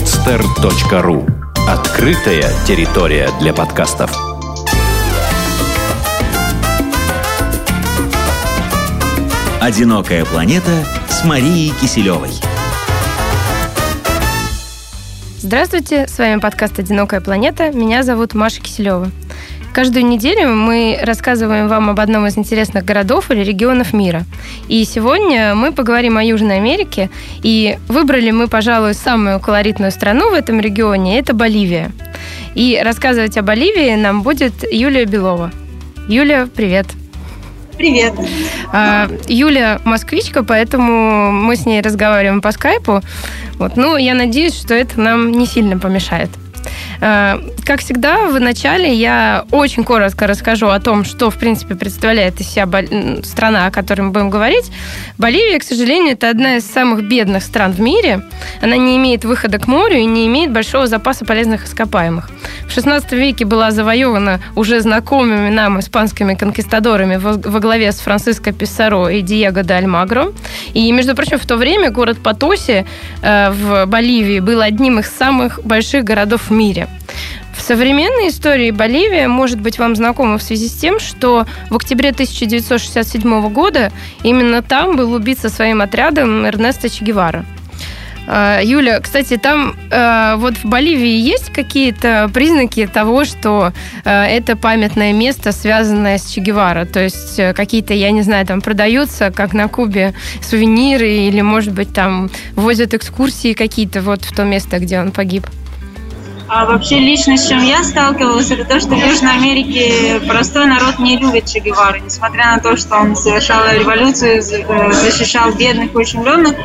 podster.ru Открытая территория для подкастов. «Одинокая планета» с Марией Киселевой. Здравствуйте, с вами подкаст «Одинокая планета». Меня зовут Маша Киселева. Каждую неделю мы рассказываем вам об одном из интересных городов или регионов мира. И сегодня мы поговорим о Южной Америке. И выбрали мы, пожалуй, самую колоритную страну в этом регионе. Это Боливия. И рассказывать о Боливии нам будет Юлия Белова. Юлия, привет. Привет. А, Юля москвичка, поэтому мы с ней разговариваем по скайпу. Вот. Ну, я надеюсь, что это нам не сильно помешает. Э, как всегда, в начале я очень коротко расскажу о том, что, в принципе, представляет из себя страна, о которой мы будем говорить. Боливия, к сожалению, это одна из самых бедных стран в мире. Она не имеет выхода к морю и не имеет большого запаса полезных ископаемых. В XVI веке была завоевана уже знакомыми нам испанскими конкистадорами во главе с Франциско Писаро и Диего де Альмагро. И, между прочим, в то время город Потоси э, в Боливии был одним из самых больших городов в мире. В современной истории Боливия может быть вам знакома в связи с тем, что в октябре 1967 года именно там был убит со своим отрядом Эрнесто Че Гевара. А, Юля, кстати, там э, вот в Боливии есть какие-то признаки того, что э, это памятное место, связанное с Че Гевара? То есть э, какие-то, я не знаю, там продаются, как на Кубе, сувениры или, может быть, там возят экскурсии какие-то вот в то место, где он погиб? А вообще лично с чем я сталкивалась, это то, что в Южной Америке простой народ не любит Че Гевара. Несмотря на то, что он совершал революцию, э, защищал бедных и ущемленных,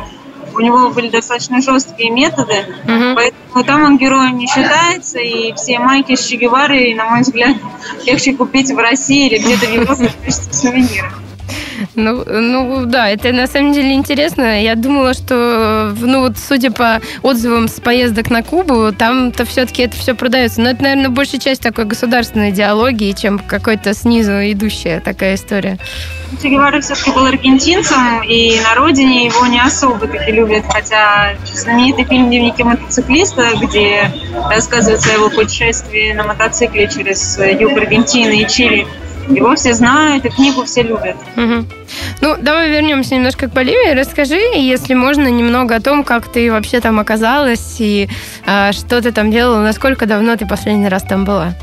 у него были достаточно жесткие методы, угу. поэтому там он героем не считается, и все майки с Че Геварой, на мой взгляд, легче купить в России или где-то в Европе в качестве сувенира. Ну, ну да, это на самом деле интересно. Я думала, что, ну вот, судя по отзывам с поездок на Кубу, там-то все-таки это все продается. Но это, наверное, большая часть такой государственной идеологии, чем какой-то снизу идущая такая история. Че все-таки был аргентинцем, и на родине его не особо таки любят, хотя знаменитый фильм «Дневники мотоциклиста», где рассказывается о его путешествии на мотоцикле через юг Аргентины и Чили, его все знают, и книгу все любят. Угу. Ну, давай вернемся немножко к Боливии. Расскажи, если можно, немного о том, как ты вообще там оказалась и э, что ты там делала, насколько давно ты последний раз там была.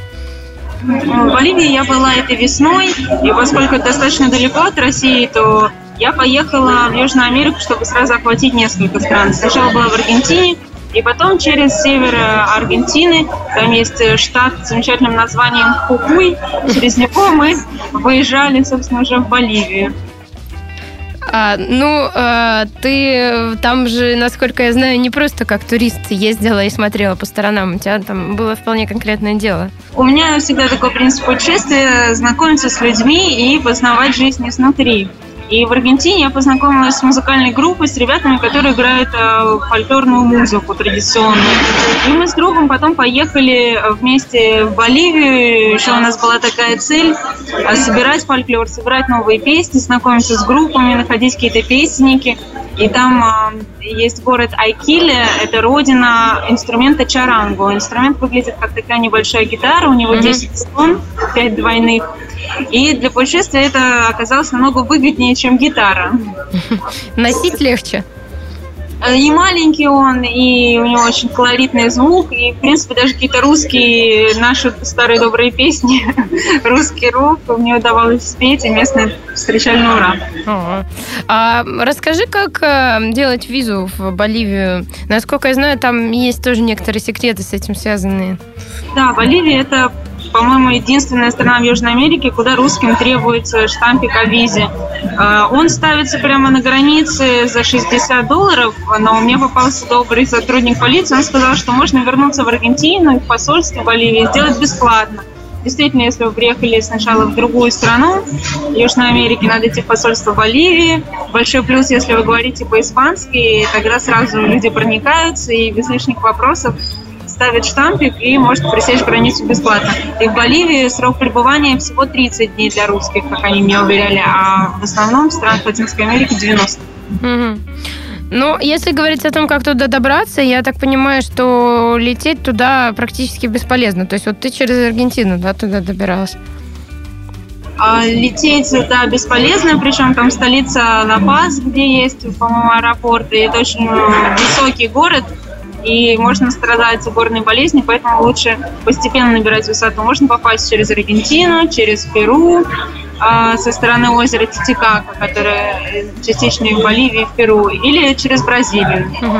В Боливии я была этой весной, и поскольку это достаточно далеко от России, то я поехала в Южную Америку, чтобы сразу охватить несколько стран. Сначала была в Аргентине, и потом через север Аргентины, там есть штат с замечательным названием Хукуй, через него мы выезжали, собственно, уже в Боливию. А, ну, а, ты там же, насколько я знаю, не просто как турист ездила и смотрела по сторонам. У тебя там было вполне конкретное дело. У меня всегда такой принцип путешествия – знакомиться с людьми и познавать жизнь изнутри. И в Аргентине я познакомилась с музыкальной группой, с ребятами, которые играют э, фольклорную музыку традиционную. И мы с другом потом поехали вместе в Боливию. Еще у нас была такая цель э, собирать фольклор, собирать новые песни, знакомиться с группами, находить какие-то песенники. И там э, есть город Айкиле, это родина инструмента чаранго. Инструмент выглядит как такая небольшая гитара, у него 10 струн, 5 двойных. И для путешествия это оказалось намного выгоднее, чем гитара. Носить легче? Э, и маленький он, и у него очень колоритный звук, и, в принципе, даже какие-то русские, наши старые добрые песни, русский рок, мне удавалось спеть, и местные встречали на ура. А расскажи, как э, делать визу в Боливию? Насколько я знаю, там есть тоже некоторые секреты с этим связанные. Да, Боливия – это по-моему, единственная страна в Южной Америке, куда русским требуется штампик о визе. А, он ставится прямо на границе за 60 долларов, но мне попался добрый сотрудник полиции, он сказал, что можно вернуться в Аргентину в посольство Боливии сделать бесплатно. Действительно, если вы приехали сначала в другую страну, Южной Америки, надо идти в посольство Боливии. Большой плюс, если вы говорите по-испански, тогда сразу люди проникаются и без лишних вопросов ставит штампик и может пресечь границу бесплатно. И в Боливии срок пребывания всего 30 дней для русских, как они мне уверяли, а в основном в странах Латинской Америки 90. Угу. Ну, если говорить о том, как туда добраться, я так понимаю, что лететь туда практически бесполезно. То есть вот ты через Аргентину, да, туда добиралась? А лететь да, бесполезно, причем там столица Ла-Пас, где есть, по-моему, аэропорт, и это очень высокий город, и можно страдать горной болезнью, поэтому лучше постепенно набирать высоту. Можно попасть через Аргентину, через Перу, а, со стороны озера Титикака, которое частично в Боливии, в Перу, или через Бразилию. Угу.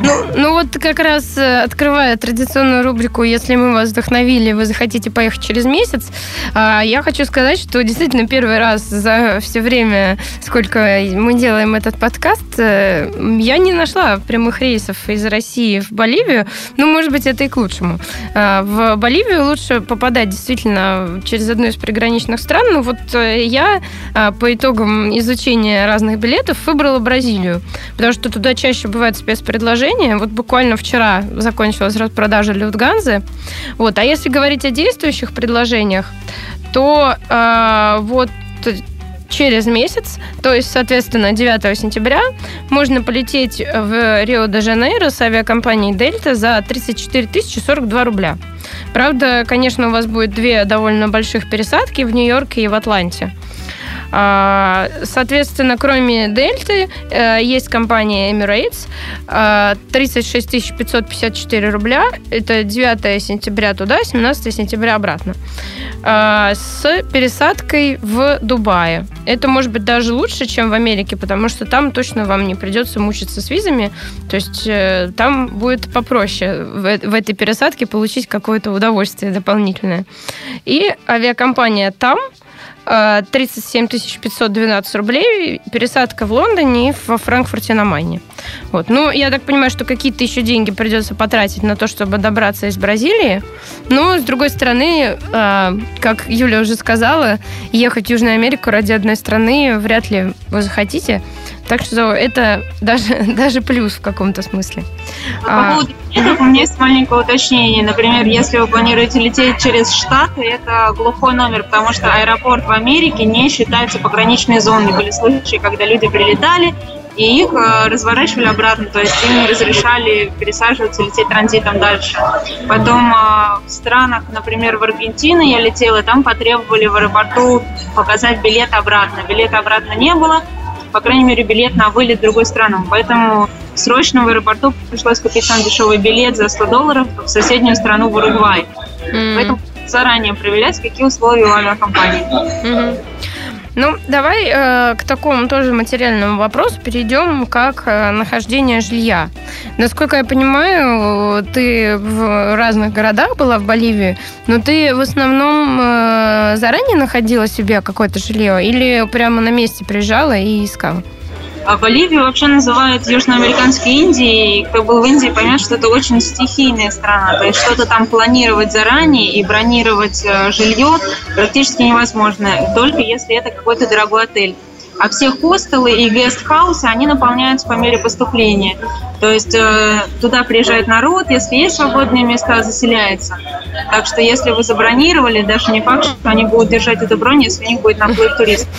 Ну, ну вот как раз э, открывая традиционную рубрику «Если мы вас вдохновили, вы захотите поехать через месяц», а, я хочу сказать, что действительно первый раз за все время, сколько мы делаем этот подкаст, э, я не нашла прямых рейсов из России в Боливию. Ну, может быть, это и к лучшему. А, в Боливию лучше попадать действительно через одну из приграничных стран. Ну, вот я а, по итогам изучения разных билетов выбрала Бразилию, потому что туда чаще бывают спецпредложения. Вот буквально вчера закончилась распродажа Люфтганзы. Вот. А если говорить о действующих предложениях, то э, вот через месяц, то есть, соответственно, 9 сентября, можно полететь в Рио-де-Жанейро с авиакомпанией «Дельта» за 34 042 рубля. Правда, конечно, у вас будет две довольно больших пересадки в Нью-Йорке и в Атланте. А, соответственно, кроме Дельты, э, есть компания Emirates. 36 554 рубля. Это 9 сентября туда, 17 сентября обратно. А, с пересадкой в Дубае. Это может быть даже лучше, чем в Америке, потому что там точно вам не придется мучиться с визами. То есть э, там будет попроще в этой пересадке получить какое-то удовольствие дополнительное. И авиакомпания там 37 512 рублей, пересадка в Лондоне и во Франкфурте на Майне. Вот. Ну, я так понимаю, что какие-то еще деньги придется потратить на то, чтобы добраться из Бразилии. Но, с другой стороны, а, как Юля уже сказала, ехать в Южную Америку ради одной страны вряд ли вы захотите. Так что это даже, даже плюс в каком-то смысле. По а, поводу билетов у меня есть маленькое уточнение. Например, если вы планируете лететь через Штаты, это глухой номер, потому что аэропорт в Америке не считается пограничной зоной. Были случаи, когда люди прилетали, и их э, разворачивали обратно, то есть им не разрешали пересаживаться, лететь транзитом дальше. Потом э, в странах, например, в Аргентину я летела, там потребовали в аэропорту показать билет обратно. Билета обратно не было, по крайней мере, билет на вылет в другую страну. Поэтому срочно в аэропорту пришлось купить самый дешевый билет за 100 долларов в соседнюю страну, в Уругвай. Mm. Поэтому заранее проверять, какие условия у авиакомпании. Mm-hmm. Ну, давай э, к такому тоже материальному вопросу перейдем, как э, нахождение жилья. Насколько я понимаю, ты в разных городах была в Боливии, но ты в основном э, заранее находила себе какое-то жилье или прямо на месте приезжала и искала? А Боливию вообще называют Южноамериканской Индией. Кто был в Индии, поймет, что это очень стихийная страна. То есть что-то там планировать заранее и бронировать э, жилье практически невозможно, только если это какой-то дорогой отель. А все хостелы и гестхаусы, они наполняются по мере поступления. То есть э, туда приезжает народ, если есть свободные места, заселяется. Так что если вы забронировали, даже не факт, что они будут держать эту бронь, если у них будет наплыв туристов.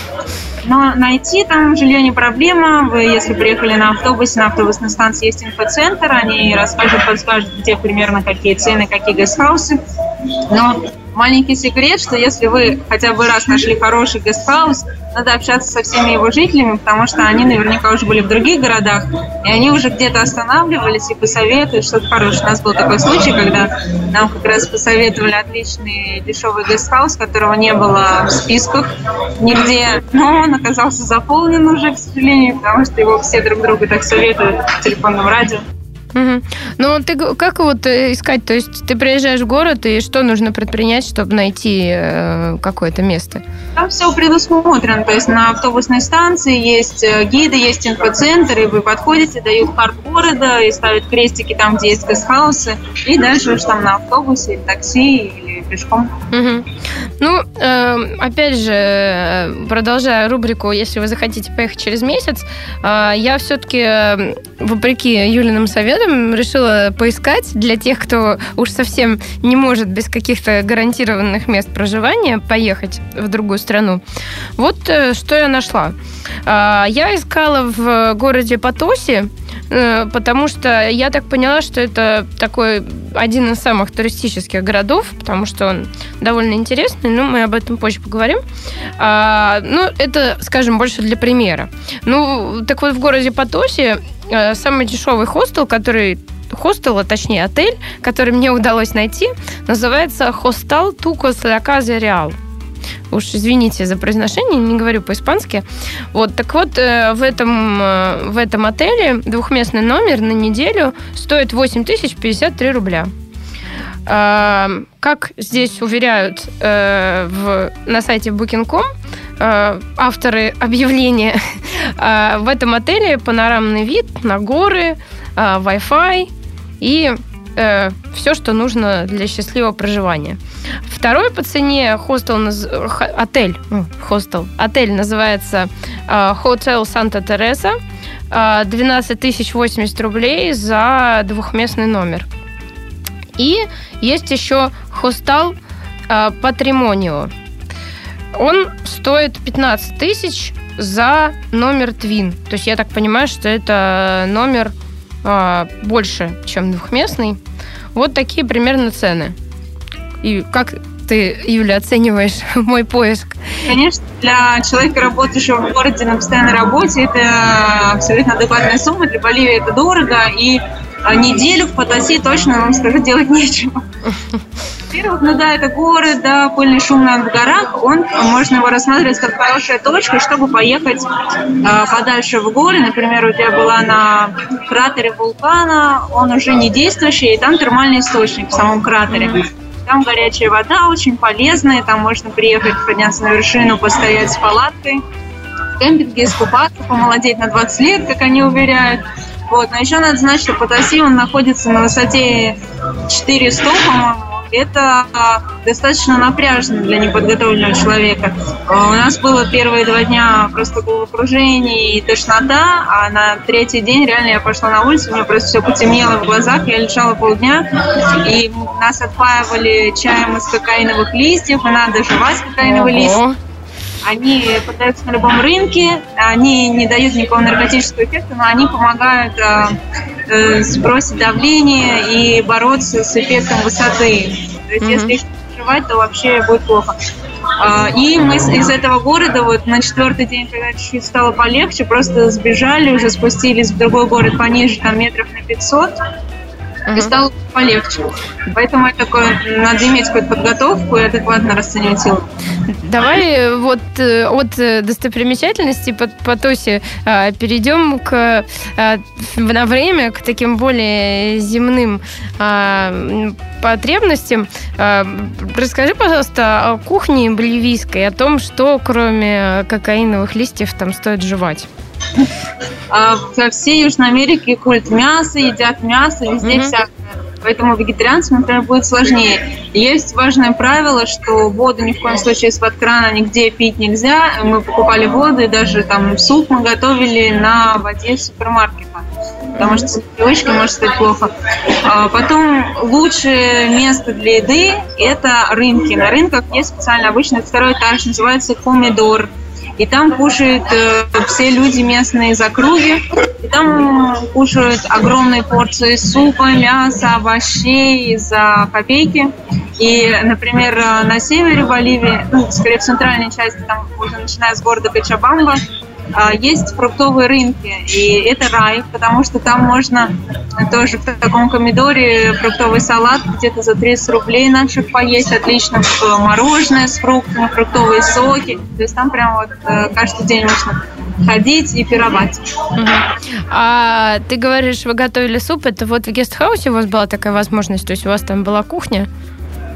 Но найти там жилье не проблема. Вы, если приехали на автобусе, на автобусной станции есть инфоцентр, они расскажут, подскажут, где примерно какие цены, какие гестхаусы. Но маленький секрет, что если вы хотя бы раз нашли хороший гестхаус, надо общаться со всеми его жителями, потому что они наверняка уже были в других городах, и они уже где-то останавливались и посоветуют что-то хорошее. У нас был такой случай, когда нам как раз посоветовали отличный дешевый гестхаус, которого не было в списках нигде, но он оказался заполнен уже, к сожалению, потому что его все друг друга так советуют в телефонном радио. Угу. Ну, ты как вот э, искать? То есть ты приезжаешь в город, и что нужно предпринять, чтобы найти э, какое-то место? Там все предусмотрено. То есть на автобусной станции есть э, гиды, есть инфоцентр, и вы подходите, дают карту города и ставят крестики там, где есть гестхаусы, и дальше уж там на автобусе, такси или пешком. Угу. Ну, э, опять же, продолжая рубрику, если вы захотите поехать через месяц, э, я все-таки, э, вопреки Юлиным советам, решила поискать для тех, кто уж совсем не может без каких-то гарантированных мест проживания поехать в другую страну. Вот э, что я нашла. Э, я искала в городе Потоси э, потому что я так поняла, что это такой один из самых туристических городов, потому что он довольно интересный, но мы об этом позже поговорим. А, ну, это, скажем, больше для примера. Ну, так вот, в городе Потосе э, самый дешевый хостел, который хостел, а точнее отель, который мне удалось найти, называется «Хостел Тукос Ля Казе Реал». Уж извините за произношение, не говорю по-испански. Вот, так вот, э, в этом, э, в этом отеле двухместный номер на неделю стоит 8 тысяч 53 рубля. А, как здесь уверяют э, в, на сайте Booking.com, авторы объявления, в этом отеле панорамный вид на горы, Wi-Fi и э, все, что нужно для счастливого проживания. Второй по цене хостел, отель, хостел, отель называется э, Hotel Santa Teresa, э, 12 тысяч 80 рублей за двухместный номер. И есть еще хостел э, Патримонио. Он стоит 15 тысяч за номер Твин. То есть я так понимаю, что это номер больше, чем двухместный. Вот такие примерно цены. И как ты, Юля, оцениваешь мой поиск? Конечно, для человека, работающего в городе на постоянной работе, это абсолютно адекватная сумма. Для Боливии это дорого. И а неделю в Потаси точно, вам скажу, делать нечего. Во-первых, ну да, это горы, да, пыльный шум в горах, он, можно его рассматривать как хорошая точка, чтобы поехать э, подальше в горы. Например, у тебя была на кратере вулкана, он уже не действующий, и там термальный источник в самом кратере. Там горячая вода, очень полезная, там можно приехать, подняться на вершину, постоять с палаткой, в кемпинге, искупаться, помолодеть на 20 лет, как они уверяют. Вот. Но еще надо знать, что Потаси, он находится на высоте 400, по-моему. Это достаточно напряжно для неподготовленного человека. У нас было первые два дня просто головокружение и тошнота, а на третий день реально я пошла на улицу, у меня просто все потемнело в глазах, я лежала полдня, и нас отпаивали чаем из кокаиновых листьев, и надо жевать кокаиновые листья они продаются на любом рынке, они не дают никакого наркотического эффекта, но они помогают э, э, сбросить давление и бороться с эффектом высоты. То есть, mm-hmm. если их жевать, то вообще будет плохо. А, и мы из этого города вот на четвертый день, когда чуть-чуть стало полегче, просто сбежали, уже спустились в другой город пониже, там метров на 500, uh-huh. и стало полегче. Поэтому это такое, надо иметь какую-то подготовку и адекватно расценивать силу. Давай вот э, от достопримечательностей по Потосе а, перейдем к, а, на время к таким более земным а, потребностям. Расскажи, пожалуйста, о кухне боливийской, о том, что кроме кокаиновых листьев там стоит жевать. Во всей Южной Америке культ мяса, едят мясо, везде mm-hmm. всякое. Поэтому вегетарианцам, например, будет сложнее. Есть важное правило, что воду ни в коем случае из-под крана нигде пить нельзя. Мы покупали воду, и даже там суп мы готовили на воде из супермаркета потому что с привычкой может стать плохо. А потом лучшее место для еды – это рынки. На рынках есть специально обычно второй этаж, называется комедор и там кушают э, все люди местные из округи, и там кушают огромные порции супа, мяса, овощей за копейки. И, например, на севере Боливии, ну, скорее в центральной части, там уже начиная с города Качабамба, есть фруктовые рынки, и это рай, потому что там можно тоже в таком комедоре фруктовый салат где-то за 30 рублей наших поесть, отлично мороженое с фруктами, фруктовые соки, то есть там прям вот э, каждый день можно ходить и пировать. А ты говоришь, вы готовили суп, это вот в гестхаусе у вас была такая возможность, то есть у вас там была кухня?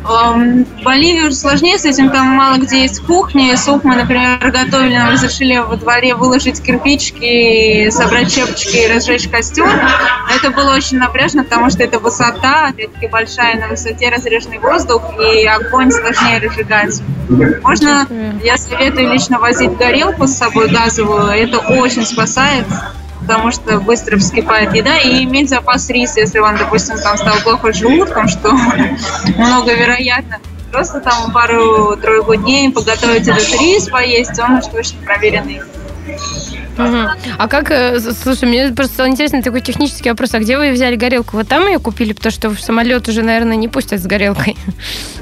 В Боливии уже сложнее с этим, там мало где есть кухни. Суп мы, например, готовили, нам разрешили во дворе выложить кирпичики, собрать щепочки и разжечь костер. Но это было очень напряжно, потому что это высота, опять-таки большая, на высоте разреженный воздух, и огонь сложнее разжигать. Можно, я советую лично возить горелку с собой газовую, это очень спасает потому что быстро вскипает еда, и иметь запас риса, если вам, допустим, там стало плохо с желудком, что много вероятно, просто там пару-тройку дней подготовить этот рис, поесть, он уж точно проверенный. Угу. А как, э, слушай, мне просто стало интересно такой технический вопрос. А где вы взяли горелку? Вы там ее купили? Потому что в самолет уже, наверное, не пустят с горелкой.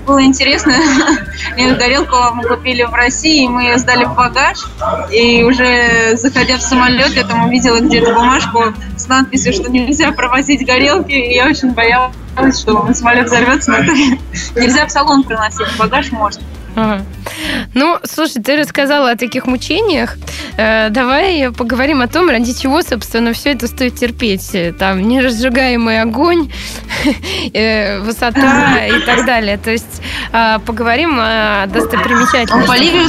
Было интересно. Горелку мы купили в России, мы ее сдали в багаж. И уже заходя в самолет, я там увидела где-то бумажку с надписью, что нельзя провозить горелки. И я очень боялась, что самолет взорвется. Но нельзя в салон приносить, в багаж можно. Ну, слушай, ты рассказала о таких мучениях. Э, давай поговорим о том, ради чего, собственно, все это стоит терпеть. Там неразжигаемый огонь, э, высота и так далее. То есть э, поговорим о достопримечательностях. Боливию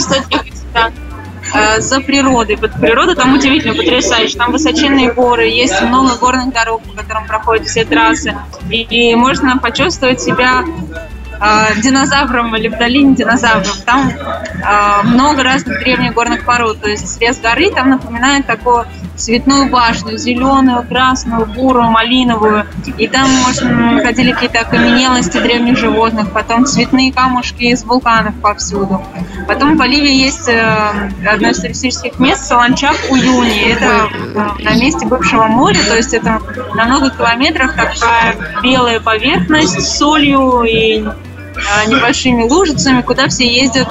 э, за природой. Вот природа там удивительно потрясающая. Там высоченные горы, есть много горных дорог, по которым проходят все трассы. И можно почувствовать себя э, динозавром или в долине динозавров. Там э, много разных древних горных пород. То есть срез горы там напоминает такую цветную башню, зеленую, красную, бурую, малиновую. И там, может, находили какие-то окаменелости древних животных, потом цветные камушки из вулканов повсюду. Потом в Боливии есть э, одно из туристических мест, Солончак Уюни. Это э, на месте бывшего моря, то есть это на много километров такая белая поверхность с солью и небольшими лужицами, куда все ездят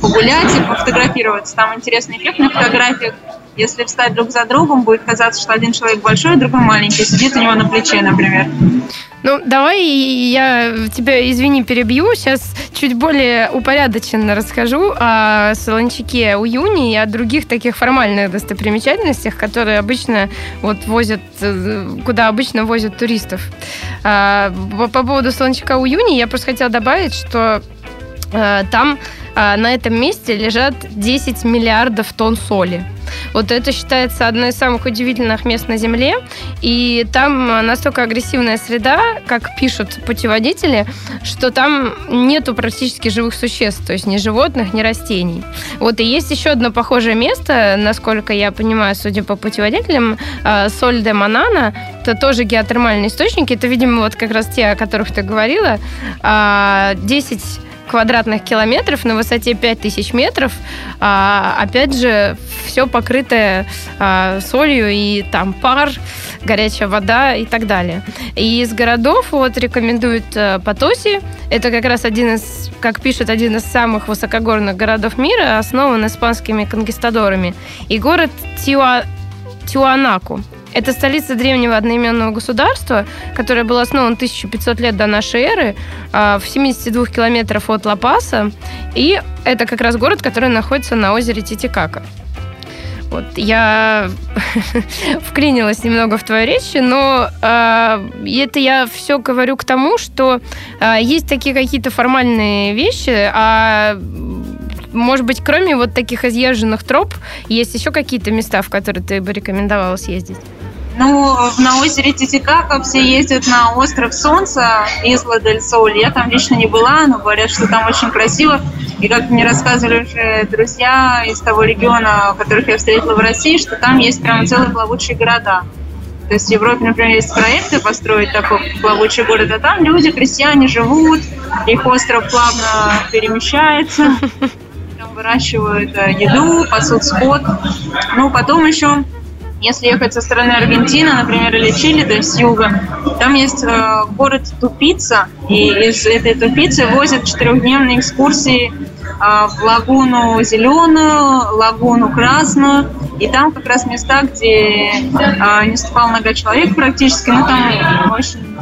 погулять и пофотографироваться. Там интересный эффект на фотографиях. Если встать друг за другом, будет казаться, что один человек большой, а другой маленький, сидит у него на плече, например. Ну, давай я тебя, извини, перебью. Сейчас чуть более упорядоченно расскажу о Солончаке Уюни и о других таких формальных достопримечательностях, которые обычно вот возят, э, куда обычно возят туристов. А, по, по поводу Солончака Уюни я просто хотела добавить, что там а, на этом месте лежат 10 миллиардов тонн соли. Вот это считается одной из самых удивительных мест на Земле. И там настолько агрессивная среда, как пишут путеводители, что там нету практически живых существ, то есть ни животных, ни растений. Вот и есть еще одно похожее место, насколько я понимаю, судя по путеводителям, Соль де Манана. Это тоже геотермальные источники. Это, видимо, вот как раз те, о которых ты говорила. 10 а, квадратных километров на высоте 5000 метров. А, опять же, все покрытое а, солью и там пар, горячая вода и так далее. И из городов вот рекомендуют а, Потоси. Это как раз один из, как пишет, один из самых высокогорных городов мира, основан испанскими конкистадорами. И город Тиуа, Тиуанаку. Это столица древнего одноименного государства, которое было основано 1500 лет до нашей эры, а, в 72 километров от Ла-Паса. И это как раз город, который находится на озере Титикака. Вот, я вклинилась немного в твою речь, но э, это я все говорю к тому, что э, есть такие какие-то формальные вещи, а может быть, кроме вот таких изъезженных троп, есть еще какие-то места, в которые ты бы рекомендовала съездить? Ну, на озере Титикака все ездят на остров Солнца, Изла дель Соль. Я там лично не была, но говорят, что там очень красиво. И как мне рассказывали уже друзья из того региона, которых я встретила в России, что там есть прям целые плавучие города. То есть в Европе, например, есть проекты построить такой плавучий город, а там люди, крестьяне живут, их остров плавно перемещается, там выращивают э, еду, пасут скот. Ну, потом еще если ехать со стороны Аргентины, например, или Чили, то есть с юга, там есть э, город Тупица, и из этой Тупицы возят четырехдневные экскурсии э, в лагуну Зеленую, лагуну Красную, и там как раз места, где э, не ступал нога человек практически, но там очень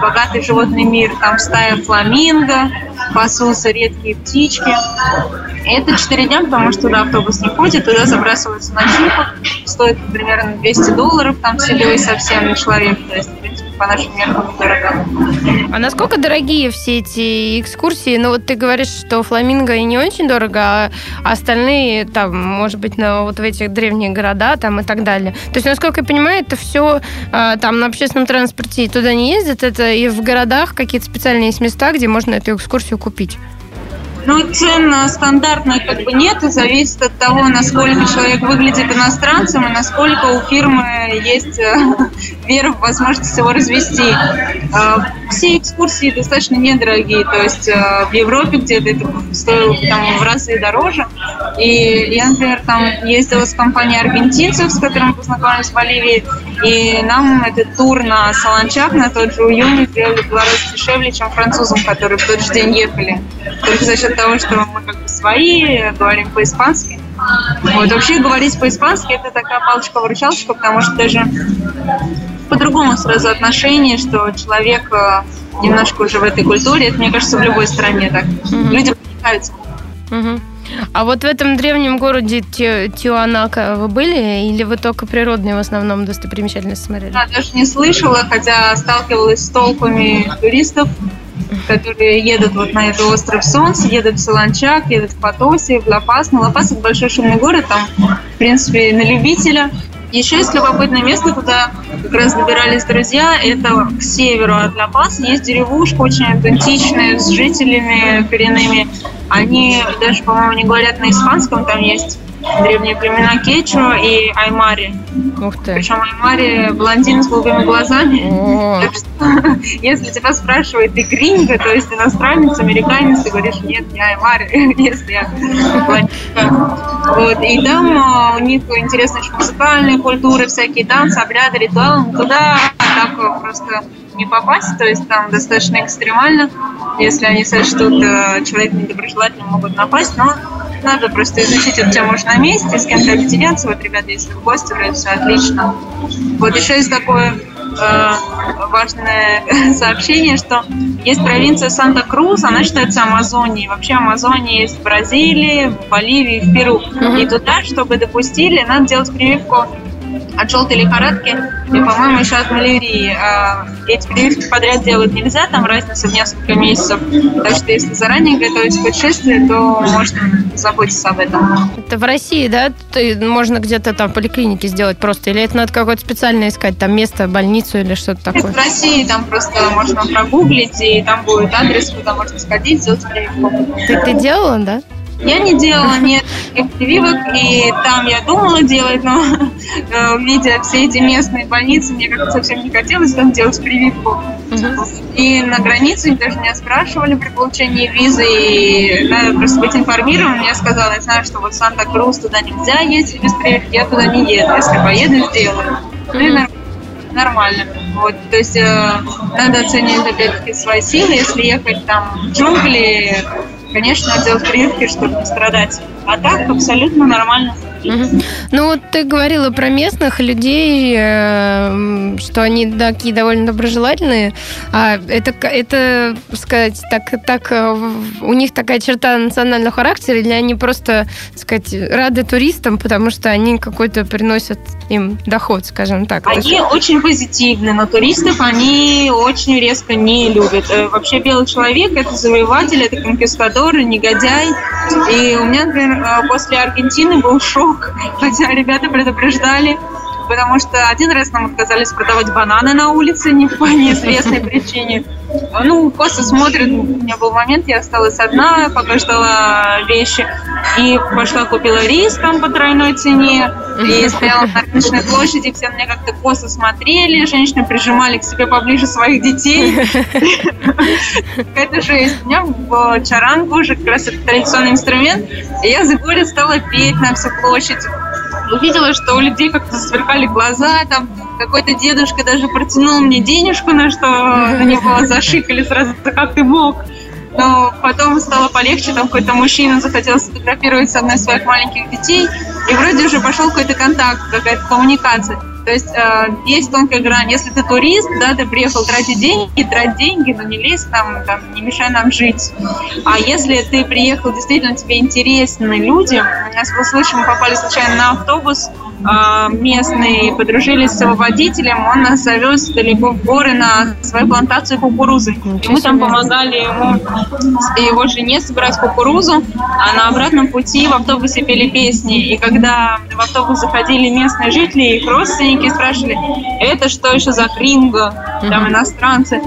богатый животный мир, там стая фламинго, пасутся редкие птички. Это 4 дня, потому что туда автобус не ходит, туда забрасываются на джипах, стоит примерно 200 долларов, там селевой совсем на человека, то есть, в принципе, по нашим меркам недорого. А насколько дорогие все эти экскурсии? Ну, вот ты говоришь, что фламинго не очень дорого, а остальные, там, может быть, на вот в этих древних города там и так далее. То есть, насколько я понимаю, это все а, там на общественном транспорте туда не ездят, это и в городах какие-то специальные есть места, где можно эту экскурсию купить. Ну, цен стандартных как бы нет, зависит от того, насколько человек выглядит иностранцем и насколько у фирмы есть э, вера в возможность его развести. Э, все экскурсии достаточно недорогие, то есть э, в Европе где-то это стоило там в разы дороже. И я, например, там ездила с компанией аргентинцев, с которыми познакомились в Боливии, и нам этот тур на Солончак, на тот же Уюни, сделали раза дешевле, чем французам, которые в тот же день ехали. Только за счет того, что мы как бы свои, говорим по-испански. Вот, вообще говорить по-испански это такая палочка-выручалочка, потому что даже по-другому сразу отношение, что человек э, немножко уже в этой культуре, это, мне кажется, в любой стране так. Mm-hmm. Люди проникаются. Mm-hmm. А вот в этом древнем городе Тиуанака вы были, или вы только природные в основном достопримечательности смотрели? Я даже не слышала, хотя сталкивалась с толпами туристов, которые едут вот на этот остров Солнца, едут в Солончак, едут в Потосе, в Лапас. Ну, Лапас – это большой шумный город, там, в принципе, на любителя. Еще есть любопытное место, куда как раз добирались друзья. Это к северу от Ла-Паса. Есть деревушка очень аутентичная, с жителями коренными. Они даже, по-моему, не говорят на испанском. Там есть древние племена Кечо и Аймари. Ух ты. Причем Аймари блондин с голубыми глазами. Так что, если тебя спрашивают, ты гринго, то есть иностранец, американец, ты говоришь, нет, я Аймари, если я блондинка. Вот. И там а, у них интересная еще музыкальная культура, всякие танцы, обряды, ритуалы. Туда так просто не попасть, то есть там достаточно экстремально. Если они сочтут э, человек недоброжелательным, могут напасть, но надо просто изучить эту тему уже на месте, с кем-то объединяться. Вот, ребята, если в гости, вроде все отлично. Вот еще есть такое э, важное сообщение, что есть провинция Санта-Крус, она считается Амазонией. Вообще Амазония есть в Бразилии, в Боливии, в Перу. И туда, чтобы допустили, надо делать прививку от желтой лихорадки и, по-моему, еще от малярии. А эти прививки подряд делать нельзя, там разница в несколько месяцев. Так что если заранее готовить путешествие, то можно заботиться об этом. Это в России, да? Ты, можно где-то там в поликлинике сделать просто? Или это надо какое-то специально искать, там место, больницу или что-то такое? Это в России, там просто можно прогуглить, и там будет адрес, куда можно сходить, сделать прививку. Ты, ты делала, да? Я не делала нет прививок, и там я думала делать, но э, видя все эти местные больницы, мне как-то совсем не хотелось там делать прививку. И на границе даже меня спрашивали при получении визы, и надо просто быть информированным. Я сказала, я знаю, что вот Санта-Крус туда нельзя ездить без прививки, я туда не еду. Если поеду, сделаю. Ну и нормально. Вот, то есть э, надо оценивать опять-таки свои силы. Если ехать там в джунгли, конечно, делать прививки, чтобы не страдать. А так абсолютно нормально. Ну вот ты говорила про местных людей, э, что они такие довольно доброжелательные. А это, это сказать, так, так, э, у них такая черта национального характера, или они просто, сказать, рады туристам, потому что они какой-то приносят им доход, скажем так. Они очень позитивны, но туристов они очень резко не любят. Э, вообще белый человек – это завоеватель, это конкистадор, негодяй. И у меня, например, после Аргентины был шок шок, хотя ребята предупреждали, потому что один раз нам отказались продавать бананы на улице не по неизвестной причине. Ну, косо смотрят, у меня был момент, я осталась одна, пока ждала вещи, и пошла купила рис там по тройной цене, и стояла на рыночной площади, все на меня как-то косо смотрели, женщины прижимали к себе поближе своих детей. Какая-то жесть. У меня в чаранку уже как раз это традиционный инструмент, и я за горе стала петь на всю площадь увидела, что у людей как-то сверкали глаза, там какой-то дедушка даже протянул мне денежку, на что на него зашикали сразу, как ты мог. Но потом стало полегче, там какой-то мужчина захотел сфотографировать с одной из своих маленьких детей, и вроде уже пошел какой-то контакт, какая-то коммуникация. То есть э, есть тонкая грань. Если ты турист, да, ты приехал тратить деньги, трать деньги, но не лезь там, там, не мешай нам жить. А если ты приехал, действительно тебе интересны люди, у нас был случай, мы попали случайно на автобус, а, местные подружились с его водителем, он нас завез далеко в горы на свою плантацию кукурузы. И мы там помогали ему и его жене собирать кукурузу, а на обратном пути в автобусе пели песни. И когда в автобус заходили местные жители, их родственники спрашивали, это что еще за кринго? Там иностранцы.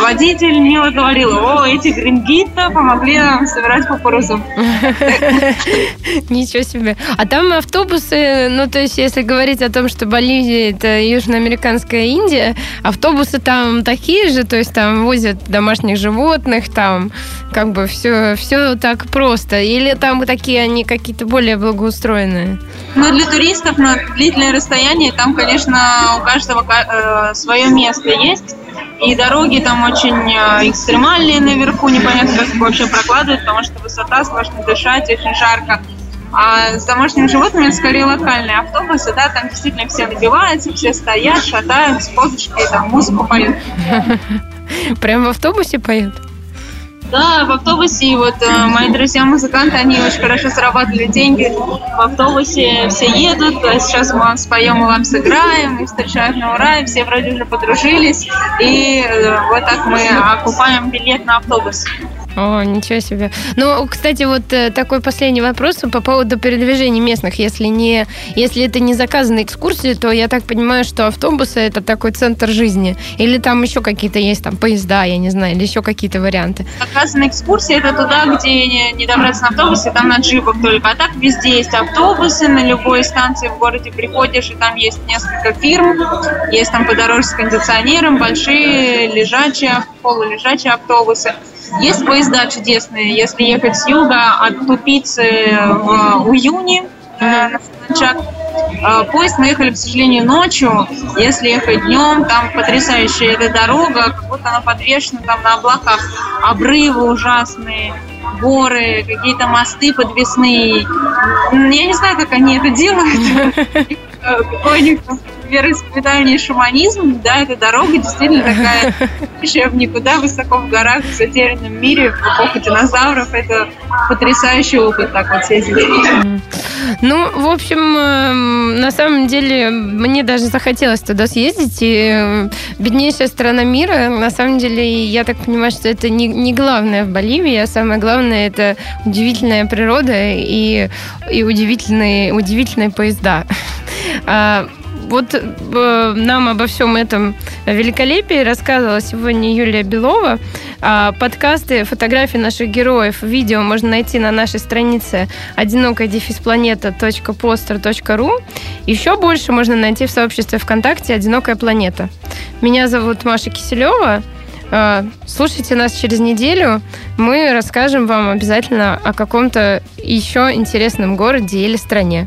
Водитель мило говорил, о, эти грингита помогли нам собирать кукурузу. Ничего себе. А там автобусы, ну, то есть, если говорить о том, что Боливия – это южноамериканская Индия, автобусы там такие же, то есть, там возят домашних животных, там как бы все, все так просто. Или там такие они какие-то более благоустроенные? Ну, для туристов на длительное расстояние там, конечно, у каждого э, свое место есть. И дороги там очень э, экстремальные наверху, непонятно, как их вообще прокладывают, потому что высота, сложно дышать, очень жарко. А с домашними животными это скорее локальные автобусы, да, там действительно все набиваются, все стоят, шатают с позочкой, там музыку поют. Прям в автобусе поют? Да, в автобусе. И вот э, мои друзья-музыканты, они очень хорошо зарабатывали деньги. В автобусе все едут. А сейчас мы вам споем, мы вам сыграем. И встречают на ура. И все вроде уже подружились. И э, вот так мы окупаем билет на автобус. О, ничего себе. Ну, кстати, вот э, такой последний вопрос по поводу передвижения местных. Если, не, если это не заказанные экскурсии, то я так понимаю, что автобусы – это такой центр жизни. Или там еще какие-то есть там поезда, я не знаю, или еще какие-то варианты. Заказанные экскурсии – это туда, где не, не добраться на автобусе, там на джипах только. А так везде есть автобусы, на любой станции в городе приходишь, и там есть несколько фирм, есть там подороже с кондиционером, большие лежачие, полулежачие автобусы. Есть поезда чудесные, если ехать с юга от Тупицы в Уюни э, на Санчак. Э, поезд мы ехали, к сожалению, ночью. Если ехать днем, там потрясающая эта дорога, как будто она подвешена там на облаках. Обрывы ужасные, горы, какие-то мосты подвесные. Я не знаю, как они это делают. Какой у них вероисповедание шаманизм, да, эта дорога действительно такая, еще в никуда, высоко в горах, в затерянном мире, в эпоху динозавров. Это потрясающий опыт так вот съездить. Ну, в общем, эм, на самом деле, мне даже захотелось туда съездить. И э, беднейшая страна мира, на самом деле, я так понимаю, что это не, не главное в Боливии, а самое главное это удивительная природа и, и удивительные, удивительные поезда. Вот э, нам обо всем этом великолепии рассказывала сегодня Юлия Белова. А подкасты, фотографии наших героев, видео можно найти на нашей странице одинокая дефиспланета.постер.ру. Еще больше можно найти в сообществе ВКонтакте «Одинокая планета». Меня зовут Маша Киселева. А, слушайте нас через неделю. Мы расскажем вам обязательно о каком-то еще интересном городе или стране.